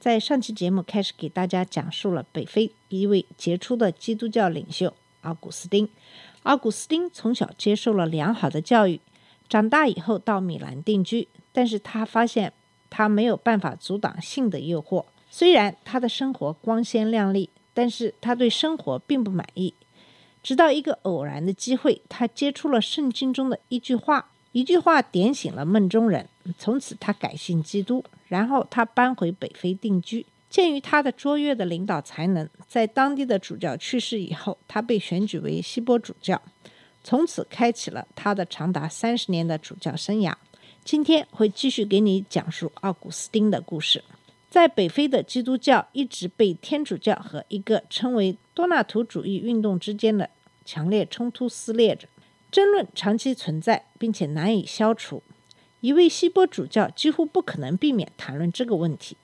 在上期节目开始给大家讲述了北非一位杰出的基督教领袖奥古斯丁。奥古斯丁从小接受了良好的教育，长大以后到米兰定居，但是他发现他没有办法阻挡性的诱惑。虽然他的生活光鲜亮丽，但是他对生活并不满意。直到一个偶然的机会，他接触了圣经中的一句话，一句话点醒了梦中人。从此，他改信基督，然后他搬回北非定居。鉴于他的卓越的领导才能，在当地的主教去世以后，他被选举为锡波主教，从此开启了他的长达三十年的主教生涯。今天会继续给你讲述奥古斯丁的故事。在北非的基督教一直被天主教和一个称为多纳图主义运动之间的强烈冲突撕裂着，争论长期存在，并且难以消除。一位锡波主教几乎不可能避免谈论这个问题。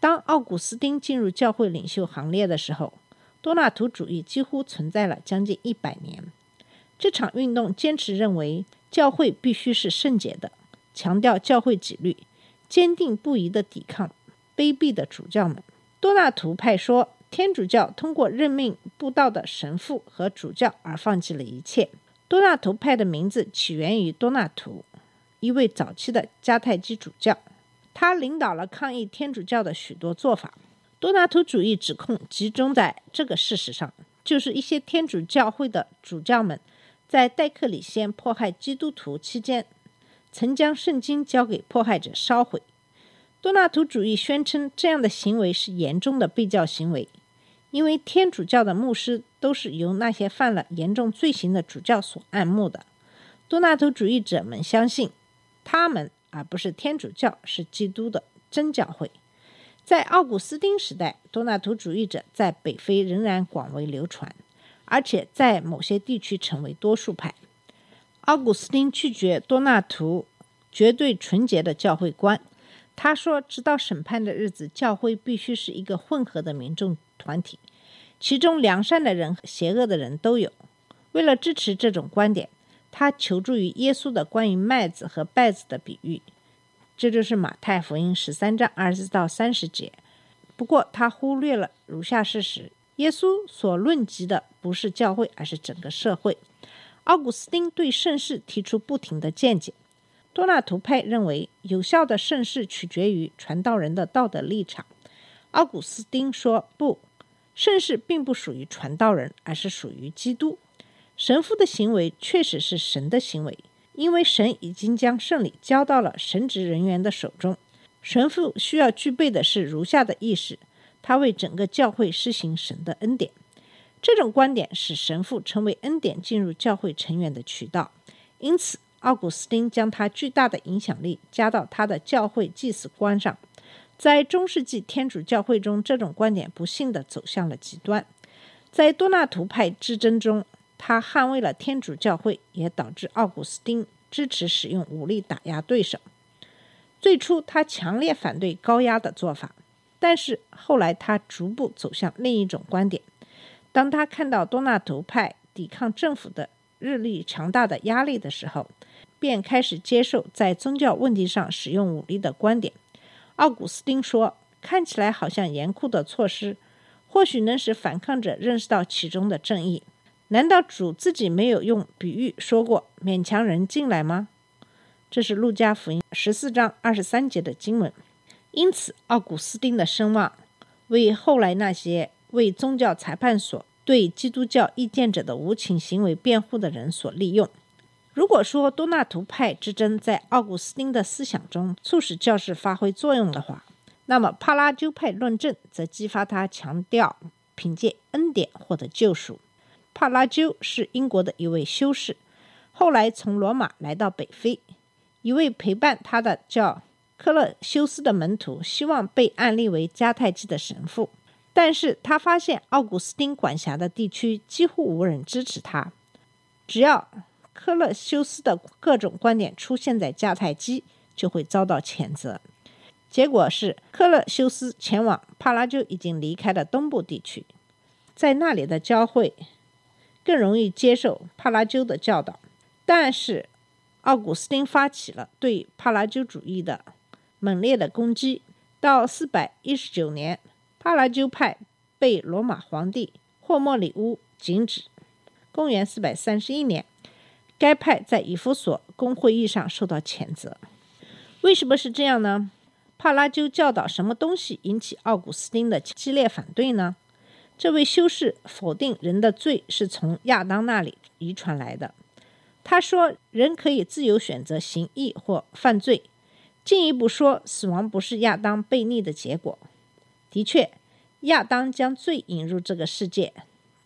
当奥古斯丁进入教会领袖行列的时候，多纳图主义几乎存在了将近一百年。这场运动坚持认为教会必须是圣洁的，强调教会纪律，坚定不移地抵抗卑鄙的主教们。多纳图派说，天主教通过任命布道的神父和主教而放弃了一切。多纳图派的名字起源于多纳图，一位早期的迦太基主教，他领导了抗议天主教的许多做法。多纳图主义指控集中在这个事实上，就是一些天主教会的主教们在戴克里先迫害基督徒期间，曾将圣经交给迫害者烧毁。多纳图主义宣称这样的行为是严重的被教行为，因为天主教的牧师都是由那些犯了严重罪行的主教所按牧的。多纳图主义者们相信，他们而不是天主教是基督的真教会。在奥古斯丁时代，多纳图主义者在北非仍然广为流传，而且在某些地区成为多数派。奥古斯丁拒绝多纳图绝对纯洁的教会观。他说：“直到审判的日子，教会必须是一个混合的民众团体，其中良善的人和邪恶的人都有。”为了支持这种观点，他求助于耶稣的关于麦子和稗子的比喻，这就是马太福音十三章二十到三十节。不过，他忽略了如下事实：耶稣所论及的不是教会，而是整个社会。奥古斯丁对圣事提出不停的见解。多纳图派认为，有效的圣事取决于传道人的道德立场。奥古斯丁说：“不，圣事并不属于传道人，而是属于基督。神父的行为确实是神的行为，因为神已经将圣礼交到了神职人员的手中。神父需要具备的是如下的意识：他为整个教会施行神的恩典。这种观点使神父成为恩典进入教会成员的渠道，因此。”奥古斯丁将他巨大的影响力加到他的教会祭祀观上，在中世纪天主教会中，这种观点不幸地走向了极端。在多纳图派之争中，他捍卫了天主教会，也导致奥古斯丁支持使用武力打压对手。最初，他强烈反对高压的做法，但是后来他逐步走向另一种观点。当他看到多纳图派抵抗政府的日益强大的压力的时候，便开始接受在宗教问题上使用武力的观点。奥古斯丁说：“看起来好像严酷的措施，或许能使反抗者认识到其中的正义。难道主自己没有用比喻说过勉强人进来吗？”这是路加福音十四章二十三节的经文。因此，奥古斯丁的声望为后来那些为宗教裁判所对基督教意见者的无情行为辩护的人所利用。如果说多纳图派之争在奥古斯丁的思想中促使教士发挥作用的话，那么帕拉鸠派论证则激发他强调凭借恩典获得救赎。帕拉鸠是英国的一位修士，后来从罗马来到北非。一位陪伴他的叫克勒修斯的门徒希望被安立为迦太基的神父。但是他发现奥古斯丁管辖的地区几乎无人支持他。只要科勒修斯的各种观点出现在迦太基，就会遭到谴责。结果是，科勒修斯前往帕拉鸠已经离开了东部地区，在那里的教会更容易接受帕拉鸠的教导。但是，奥古斯丁发起了对帕拉鸠主义的猛烈的攻击。到四百一十九年，帕拉鸠派被罗马皇帝霍莫里乌禁止。公元四百三十一年，该派在以弗所公会议上受到谴责。为什么是这样呢？帕拉鸠教导什么东西引起奥古斯丁的激烈反对呢？这位修士否定人的罪是从亚当那里遗传来的。他说，人可以自由选择行义或犯罪。进一步说，死亡不是亚当悖逆的结果。的确，亚当将罪引入这个世界，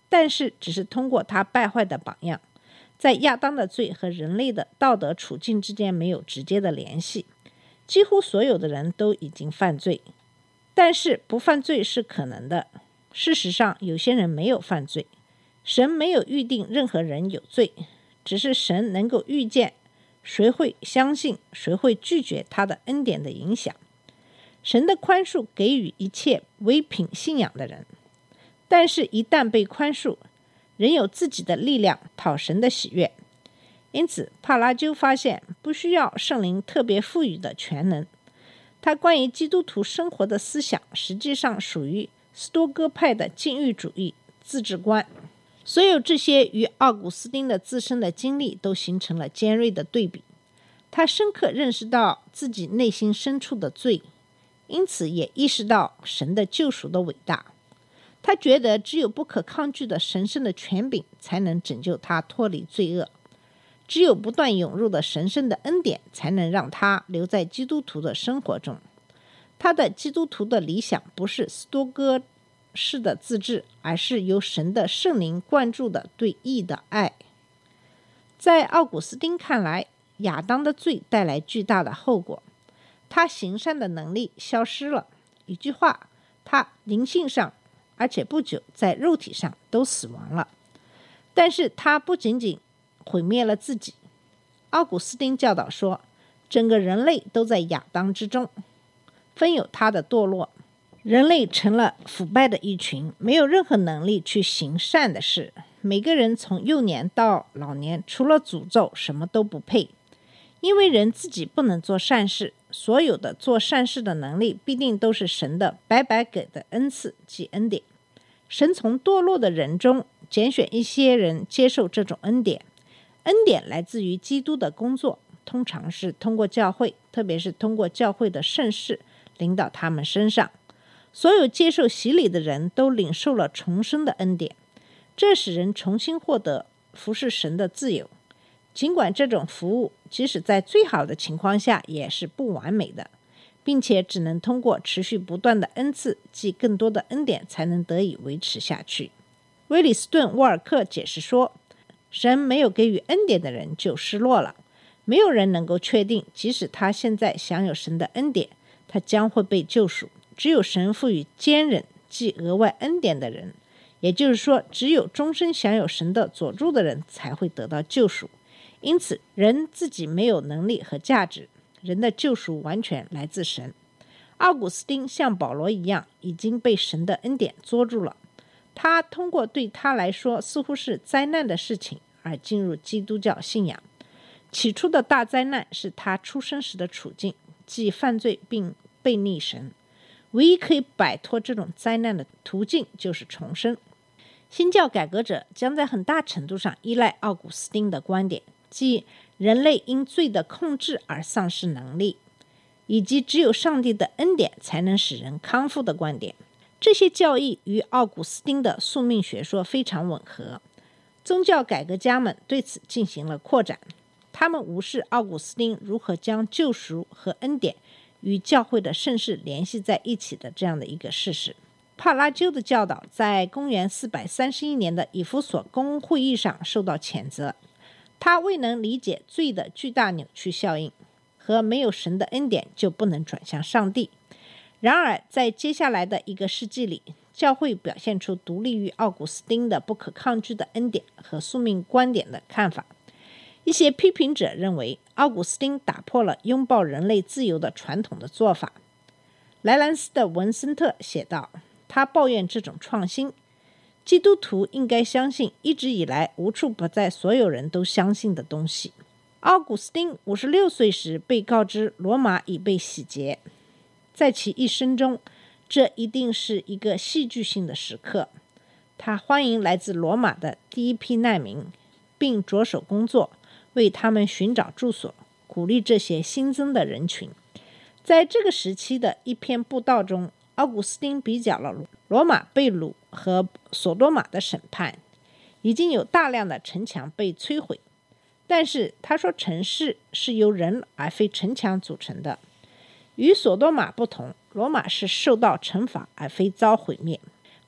但是只是通过他败坏的榜样。在亚当的罪和人类的道德处境之间没有直接的联系。几乎所有的人都已经犯罪，但是不犯罪是可能的。事实上，有些人没有犯罪。神没有预定任何人有罪，只是神能够预见谁会相信，谁会拒绝他的恩典的影响。神的宽恕给予一切唯品信仰的人，但是，一旦被宽恕，人有自己的力量讨神的喜悦。因此，帕拉鸠发现不需要圣灵特别赋予的全能。他关于基督徒生活的思想，实际上属于斯多哥派的禁欲主义自治观。所有这些与奥古斯丁的自身的经历都形成了尖锐的对比。他深刻认识到自己内心深处的罪，因此也意识到神的救赎的伟大。他觉得只有不可抗拒的神圣的权柄才能拯救他脱离罪恶。只有不断涌入的神圣的恩典，才能让他留在基督徒的生活中。他的基督徒的理想不是斯多哥式的自治，而是由神的圣灵灌注的对义的爱。在奥古斯丁看来，亚当的罪带来巨大的后果，他行善的能力消失了。一句话，他灵性上，而且不久在肉体上都死亡了。但是他不仅仅。毁灭了自己。奥古斯丁教导说，整个人类都在亚当之中，分有他的堕落。人类成了腐败的一群，没有任何能力去行善的事。每个人从幼年到老年，除了诅咒，什么都不配。因为人自己不能做善事，所有的做善事的能力必定都是神的白白给的恩赐及恩典。神从堕落的人中拣选一些人接受这种恩典。恩典来自于基督的工作，通常是通过教会，特别是通过教会的圣事领导他们身上。所有接受洗礼的人都领受了重生的恩典，这使人重新获得服侍神的自由。尽管这种服务即使在最好的情况下也是不完美的，并且只能通过持续不断的恩赐及更多的恩典才能得以维持下去。威里斯顿·沃尔克解释说。神没有给予恩典的人就失落了。没有人能够确定，即使他现在享有神的恩典，他将会被救赎。只有神赋予坚忍即额外恩典的人，也就是说，只有终身享有神的佐助的人才会得到救赎。因此，人自己没有能力和价值，人的救赎完全来自神。奥古斯丁像保罗一样，已经被神的恩典捉住了。他通过对他来说似乎是灾难的事情而进入基督教信仰。起初的大灾难是他出生时的处境，即犯罪并被逆神。唯一可以摆脱这种灾难的途径就是重生。新教改革者将在很大程度上依赖奥古斯丁的观点，即人类因罪的控制而丧失能力，以及只有上帝的恩典才能使人康复的观点。这些教义与奥古斯丁的宿命学说非常吻合，宗教改革家们对此进行了扩展。他们无视奥古斯丁如何将救赎和恩典与教会的盛世联系在一起的这样的一个事实。帕拉鸠的教导在公元431年的以弗所公会议上受到谴责，他未能理解罪的巨大扭曲效应和没有神的恩典就不能转向上帝。然而，在接下来的一个世纪里，教会表现出独立于奥古斯丁的不可抗拒的恩典和宿命观点的看法。一些批评者认为，奥古斯丁打破了拥抱人类自由的传统的做法。莱兰斯的文森特写道：“他抱怨这种创新。基督徒应该相信一直以来无处不在、所有人都相信的东西。”奥古斯丁五十六岁时被告知罗马已被洗劫，在其一生中，这一定是一个戏剧性的时刻。他欢迎来自罗马的第一批难民，并着手工作。为他们寻找住所，鼓励这些新增的人群。在这个时期的一篇布道中，奥古斯丁比较了罗马被掳和索多玛的审判。已经有大量的城墙被摧毁，但是他说城市是由人而非城墙组成的。与索多玛不同，罗马是受到惩罚而非遭毁灭。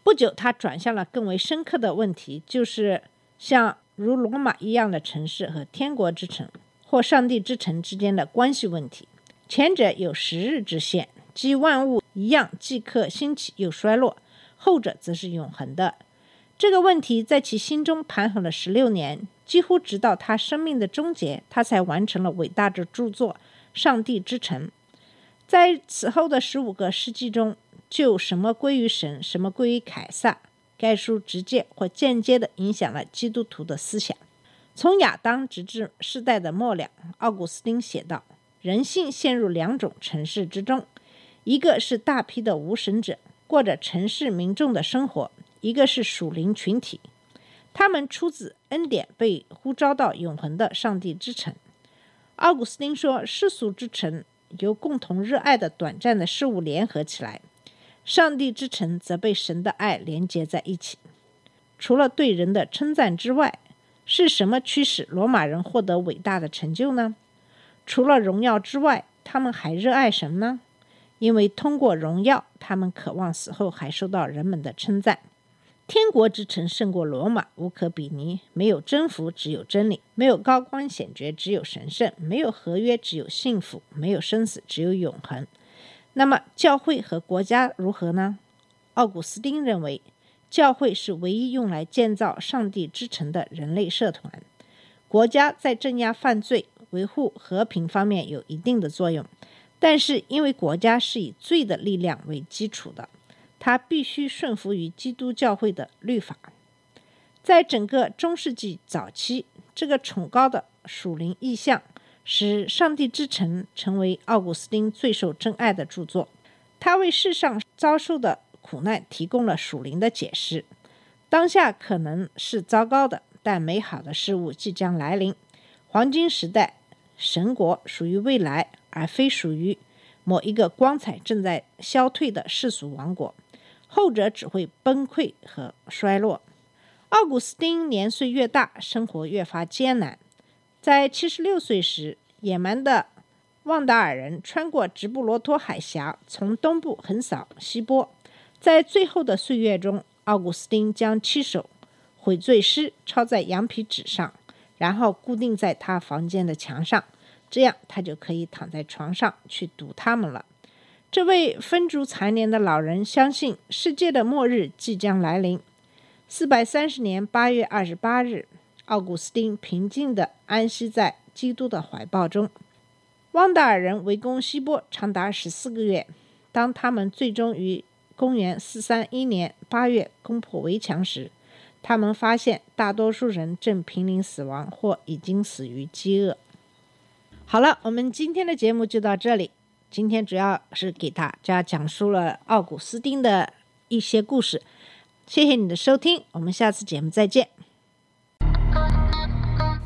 不久，他转向了更为深刻的问题，就是像。如罗马一样的城市和天国之城或上帝之城之间的关系问题，前者有时日之限，即万物一样即刻兴起又衰落；后者则是永恒的。这个问题在其心中盘桓了十六年，几乎直到他生命的终结，他才完成了伟大的著作《上帝之城》。在此后的十五个世纪中，就什么归于神，什么归于凯撒。该书直接或间接地影响了基督徒的思想。从亚当直至世代的末了，奥古斯丁写道：“人性陷入两种城市之中，一个是大批的无神者过着城市民众的生活，一个是属灵群体，他们出自恩典，被呼召到永恒的上帝之城。”奥古斯丁说：“世俗之城由共同热爱的短暂的事物联合起来。”上帝之城则被神的爱连接在一起。除了对人的称赞之外，是什么驱使罗马人获得伟大的成就呢？除了荣耀之外，他们还热爱什么呢？因为通过荣耀，他们渴望死后还受到人们的称赞。天国之城胜过罗马，无可比拟。没有征服，只有真理；没有高官显爵，只有神圣；没有合约，只有幸福；没有生死，只有永恒。那么，教会和国家如何呢？奥古斯丁认为，教会是唯一用来建造上帝之城的人类社团。国家在镇压犯罪、维护和平方面有一定的作用，但是因为国家是以罪的力量为基础的，它必须顺服于基督教会的律法。在整个中世纪早期，这个崇高的属灵意象。使《上帝之城》成为奥古斯丁最受珍爱的著作。他为世上遭受的苦难提供了属灵的解释。当下可能是糟糕的，但美好的事物即将来临。黄金时代，神国属于未来，而非属于某一个光彩正在消退的世俗王国。后者只会崩溃和衰落。奥古斯丁年岁越大，生活越发艰难。在七十六岁时，野蛮的旺达尔人穿过直布罗陀海峡，从东部横扫西波。在最后的岁月中，奥古斯丁将七首悔罪诗抄在羊皮纸上，然后固定在他房间的墙上，这样他就可以躺在床上去读他们了。这位风烛残年的老人相信世界的末日即将来临。四百三十年八月二十八日。奥古斯丁平静地安息在基督的怀抱中。汪达尔人围攻希波长达十四个月。当他们最终于公元四三一年八月攻破围墙时，他们发现大多数人正濒临死亡或已经死于饥饿。好了，我们今天的节目就到这里。今天主要是给大家讲述了奥古斯丁的一些故事。谢谢你的收听，我们下次节目再见。